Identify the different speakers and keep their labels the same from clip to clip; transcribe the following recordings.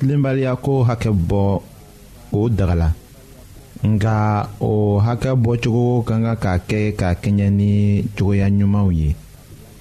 Speaker 1: tilenbaliya ko hakɛ bɔ o dagala nka o hakɛ bɔcogo ka kan ka kɛ ka kɛɲɛ ni cogoya ɲumanw ye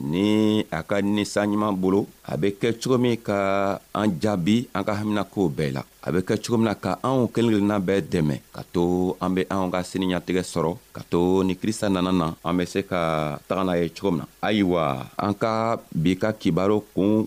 Speaker 1: ni a ka ni
Speaker 2: san ɲuman bolo a
Speaker 1: bɛ kɛ cogo
Speaker 2: min ka an
Speaker 3: jaabi an ka haminakow bɛɛ la a bɛ kɛ cogo min na ka anw kelenkelenna bɛɛ dɛmɛ ka to an bɛ anw ka siniɲatigɛ sɔrɔ ka to ni krista nana na an bɛ se ka tagana ye cogo min na ayiwa an ka bi ka kibaru kun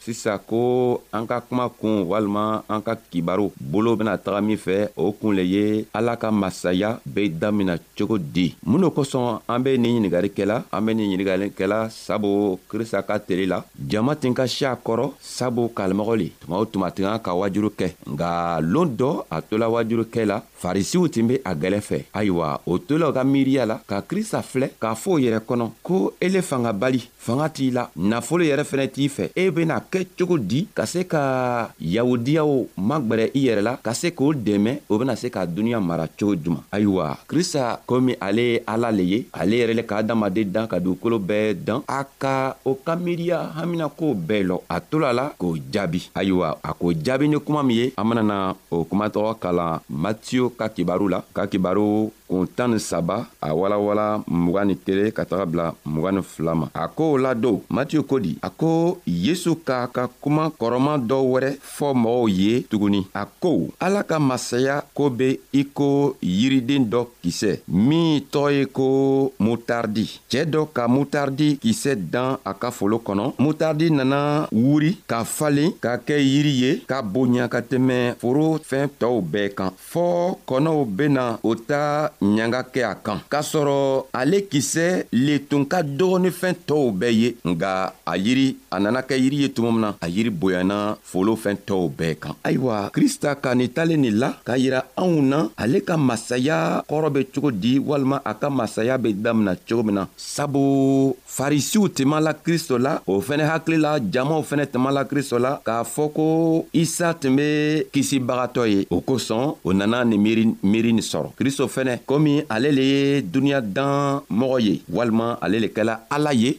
Speaker 3: sisa ko an ka kuma kun walima an ka kibaru bolo bena taga min fɛ o kun le ye ala ka masaya be damina cogo di mun no kosɔn an be nin ɲiningari kɛla an be nin ɲiningari kɛla sabu krista ka teli la jama tin ka si a kɔrɔ sabu kalimɔgɔ le tuma o tuma tin ka ka wajuru kɛ nga loon dɔ a tola wajuru kɛ la farisiw tun be a gwɛlɛ fɛ ayiwa o tolaw ka miiriya la ka krista filɛ k'a fɔ o yɛrɛ kɔnɔ ko ele fanga bali fanga t'i la nafolo yɛrɛ fɛnɛ t'i fɛ e bena kɛ cogo di ka se ka yahudiyaw magwɛrɛ i yɛrɛ la ka se k'o dɛmɛ o bena se ka duniɲa mara cogo juman ayiwa krista komi ale ye ala le ye ale yɛrɛ le ka adamaden dan ka dugukolo bɛɛ dan a ka o ka miiriya haminakow bɛɛ lɔ a tola la k'o jaabi ayiwa a k'o jaabi ni kuma min ye an benana o kumatɔgɔ kalan matiyo ka kibaru la ka kibaru kun tan ni saba a walawala mugan ni kelen ka taga bila mugan ni fila ma a ko o la don matiyo ko di a ko yesu k'a ka kuma kɔrɔma dɔ wɛrɛ fɔ mɔgɔw ye tuguni a ko ala ka masaya ko be i ko yiriden dɔ kisɛ min tɔgɔ ye ko mutardi cɛɛ dɔ ka mutardi kisɛ dan a ka folo kɔnɔ mutardi nana wuri ka falen ka kɛ yiri ye ka bonya ka tɛmɛ foro fɛn tɔw bɛɛ kan fɔɔ kɔnɔw bena o ta ɲanga kɛ a kan k'a sɔrɔ ale kisɛ le tun ka dɔgɔninfɛn tɔw bɛɛ ye nga a yiri a nana kɛ yiri ye tuma min na a yiri bonyana folo fɛn tɔw bɛɛ kan ayiwa krista ka nin talen nin la k'a yira anw na ale ka masaya kɔrɔ bɛ cogo di walima a ka masaya bɛ damina cogo min na sabu farisiw tuma la kristo la o fɛnɛ hakili la jamaw fɛnɛ tuma la kristo la k'a fɔ ko isa tun bɛ kisibagatɔ ye o kosɔn o nana ni miiri miiri nin sɔrɔ kristo fɛnɛ komi ale le ye duniya dan mɔgɔ ye walima ale le kɛla ala ye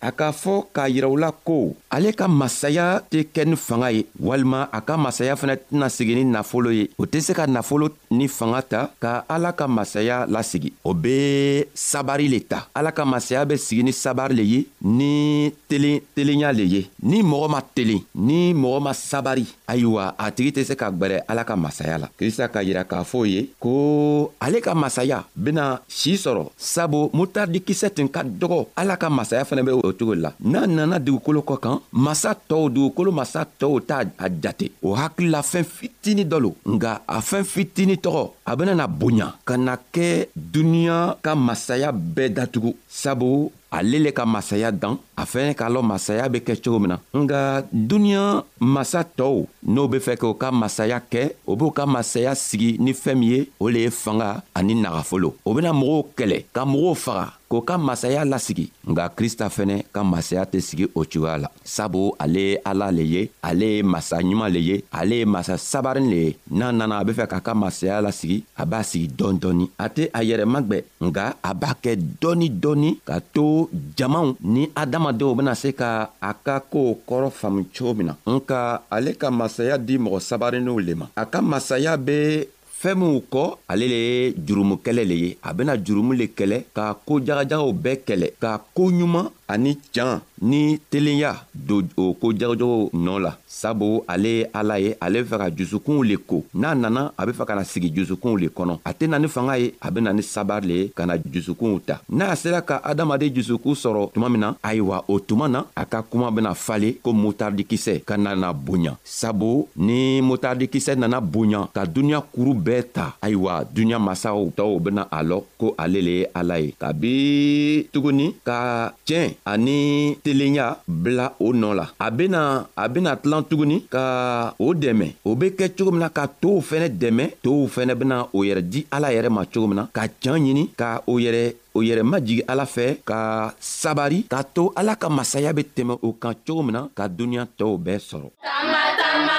Speaker 3: a k'a fɔ k'a yira u la ko ale ka masaya tɛ kɛ ni fanga ye walima a ka masaya fana tɛna sigi ni nafolo ye o tɛ se ka nafolo ni fanga ta ka ala ka masaya lasigi o bɛ sabari le ta ala ka masaya bɛ sigi ni sabari le ye ni telen telenya le ye ni mɔgɔ ma telen ni mɔgɔ ma sabari ayiwa a tigi tɛ se ka gwɛrɛ ala ka masaya la krista ka yira k'a fɔ ye ko ale ka masaya bena si sɔrɔ sabu mutardi kisɛ tun ka dɔgɔ ala ka masaya fɛnɛ be o cogo la n'a nana dugukolo kɔ kan masa tɔɔw dugukolo masa tɔɔw t'a a jate o hakili la fɛn fitini dɔ lo nga a fɛn fitini tɔgɔ a benana bonya ka na kɛ duniɲa ka masaya bɛɛ datugu sabu ale le ka masaya dan a fɛnɛ k'a lɔn masaya be kɛ cogo min na nka duniɲa masa tɔɔw n'o be fɛ k'o ka masaya kɛ o b'o ka masaya sigi ni fɛɛn min ye o le ye fanga ani nagafolo o bena mɔgɔw kɛlɛ ka mɔgɔw faga k'o ka masaya lasigi nka krista fɛnɛ ka masaya tɛ sigi o cogoya la sabu ale ye ala le ye ale ye masa ɲuman le ye ale ye masa sabarin le ye n'a nana a be fɛ k'a ka masaya lasigi a b'a sigi dɔɔni dɔɔni a tɛ a yɛrɛ magwɛ nka a b'a kɛ dɔɔni dɔɔni ka to jamaw ni adamadenw bena se ka a ka koow kɔrɔ faamu cogo min na nka ale ka masaya di mɔgɔ sabarinninw le ma a ka masaya be fɛɛn minw kɔ ale le ye jurumu kɛlɛ le ye a bena jurumu le kɛlɛ ka koo jagajagaw bɛɛ kɛlɛ ka koo ɲuman ani can ni telenya don o ko jagojago nɔ la sabu ale ye ala ye ale be fɛ ka jusukunw le ko n'a nana a be fɛ ka na sigi jusukunw le kɔnɔ a tɛ na ni fanga ye a be na ni sabari le ye ka na jusukunw ta n'a sera ka adamaden jusuku sɔrɔ tuma min na ayiwa o tuma na a ka kuma bena fale ko motardikisɛ ka nana bonya sabu ni motardikisɛ nana bonya ka duniɲa kuru bɛɛ ta ayiwa duniɲa masaw tɔɔw bena a lɔ ko ale le ye ala ye ka be tuguni ka tiɲɛ ani telenya bila o nɔ la a bena a bena tilan tuguni ka o dɛmɛ o be kɛ cogo min na ka tow fɛnɛ dɛmɛ tow fɛnɛ bena o yɛrɛ di ala yɛrɛ ma cogo min na ka can ɲini ka o yɛrɛ o yɛrɛ majigi ala fɛ ka sabari k'a to ala ka masaya be tɛmɛ o kan cogo min na ka duniɲa tɔɔw bɛɛ sɔrɔ tama, tama,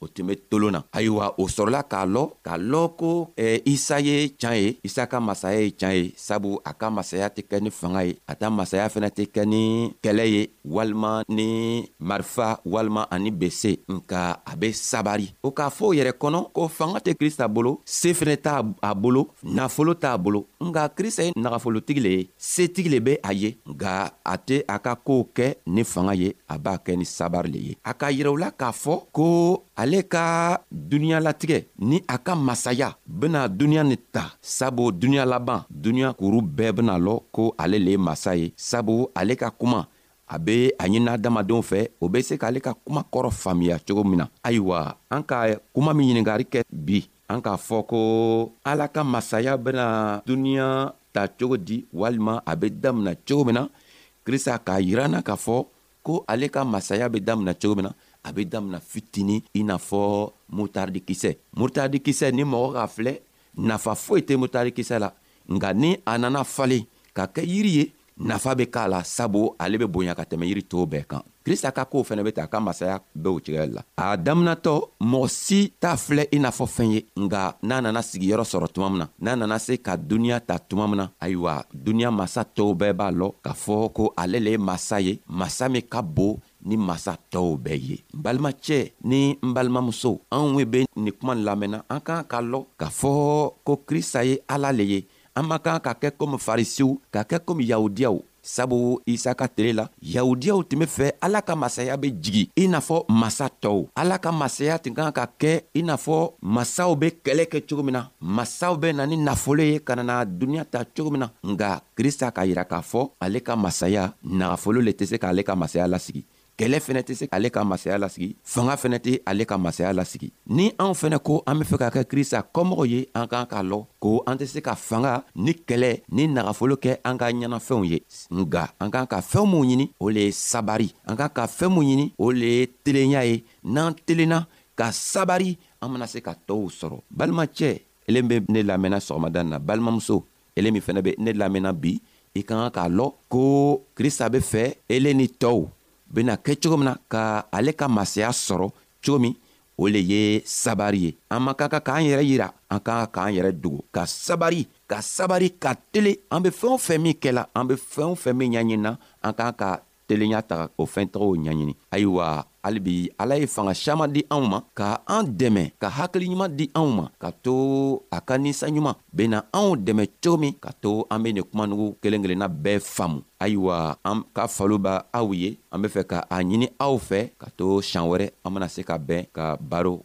Speaker 3: o tun be tolon na ayiwa o sɔrɔla k'a lɔ k'a lɔ ko eh, isa ye can ye isa ka masaya ye can ye sabu a ka masaya tɛ kɛ ni fanga ye a ta masaya fɛnɛ tɛ kɛ ni kɛlɛ ye walima ni marifa walima ani bese nka a be sabari o k'a fɔ o yɛrɛ kɔnɔ ko fanga tɛ krista bolo see fɛnɛ t'a a bolo nafolo t'a bolo nka krista ye nagafolotigi le ye setigi le bɛ a ye nka a tɛ a ka kow kɛ ni fanga ye a b'a kɛ ni sabari le ye a ka yirɛwula k'a fɔ ko ale ka duniyalatigɛ ni a ka masaya bena duniɲa ni ta sabu duniɲa laban duniɲa kuru bɛɛ bena lɔ ko ale le ye masa ye sabu ale ka kuma a bɛ a ɲinina adamadenw fɛ o bɛ se k'ale ka kuma kɔrɔ faamuya cogo min na ayiwa an ka kuma min ɲininkali kɛ bi an k'a fɔ ko ala ka masaya bɛna duniɲa ta cogo di walima a bɛ damina cogo min na krista k'a yiranna k'a fɔ ko ale ka masaya bɛ damina cogo min na a bɛ damina fitini i n'a fɔ mutardikisɛ mutardikisɛ ni mɔgɔ k'a filɛ nafa foyi tɛ mutardikisɛ la nka ni a nana falen ka kɛ yiri ye nafa bɛ k'a la sabu ale bɛ bonya ka tɛmɛ yiri tɔw bɛɛ kan krista ka koow fɛnɛ bɛ ta a ka masaya bɛ o cogoya la a daminatɔ mɔgɔ si t'a filɛ i n'a fɔ fɛn ye nka n'a nana sigiyɔrɔ sɔrɔ tuma min na n'a nana se ka duniɲa ta tuma min na ayiwa duniɲa masa tɔw bɛɛ b'a lɔ k'a fɔ ko ale le ye masa ye masa min ka bon ni masa tɔw bɛɛ ye n balimacɛ ni n balimamuso anw be nin kuma lamɛnna an k'an ka lɔ k'a fɔ ko krista ye ala le ye an man kan ka kɛ komi farisiw ka kɛ komi yahudiyaw sabu isa ka tile la yahudiyaw tun be fɛ ala ka masaya be jigi i n'a fɔ masa tɔw ala ka masaya tun kan ka kɛ i n'a fɔ masaw be kɛlɛ kɛ cogo min na masaw be na ni nafolo ye ka nana duniɲa ta cogo min na nga krista k'a yira k'a fɔ ale ka masaya nagafolo le tɛ se k'ale ka masaya lasigi kɛlɛ fɛnɛ tɛ se ale ka masaya lasigi fanga fɛnɛ tɛ ale ka masaya lasigi ni anw fɛnɛ ko an be fɛ ka kɛ krista kɔmɔgɔ ye an k'an k'a lɔ ko an tɛ se ka fanga ni kɛlɛ ni nagafolo kɛ an ka ɲɛnafɛnw ye nga an k'an ka fɛɛn minw ɲini o le ye sabari an k'an ka fɛɛn minw ɲini o le ye telenya ye n'an telenna ka sabari an mana se ka tɔɔw sɔrɔ balimacɛ elen be ne lamɛnna sɔgɔmada na balimamuso ele min fɛnɛ be ne lamɛnna bi i ka kan k'a lɔ ko krista be fɛ ele ni tɔɔw bena kɛ cogo min na ka ale ka masaya sɔrɔ cogo min o le ye sabari ye an man ka ka k'an yɛrɛ yira an ka ka k'an yɛrɛ dogo ka sabari ka sabari ka tele an be fɛɛn o fɛn min kɛla an be fɛɛn o fɛn min ɲaɲinina an ka ka telenya ta o fɛntɔgɔw ɲaɲini ayiwa halibi ala ye fanga siaman di anw ma ka an dɛmɛ ka hakili ɲuman di anw ma ka to a ka ninsa ɲuman bena anw dɛmɛ cogo min ka to an be nin kumanugu kelen kelenna bɛɛ faamu ayiwa an ka falo b aw ye an be fɛ ka a ɲini aw fɛ ka to sian wɛrɛ an bena se ka bɛn ka baro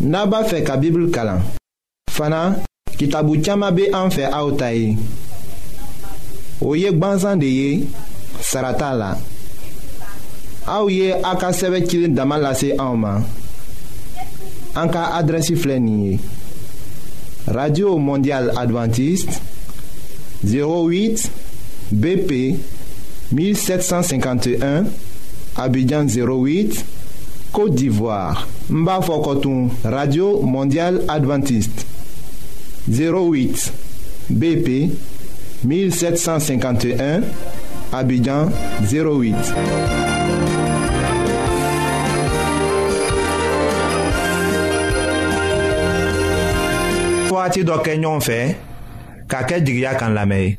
Speaker 3: N'a
Speaker 1: b'a fɛ ka
Speaker 2: Bible kalan fana kitabu caman bɛ an fɛ aw ta ye o ye gbansan de ye sara t'a la aw ye a ka sɛbɛn cilen dama lase anw ma an ka adrɛsi filɛ nin ye radio mondial adventiste 08 BP 1751 Abidjan 08 Côte d'Ivoire Ah, n b'a fɔ kɔtun radio mondial adventiste 08 bp 1751 abidjan 08
Speaker 1: wagati dɔ kɛ ɲɔgɔn fɛ ka kɛ jigiya kan lamɛn
Speaker 2: ye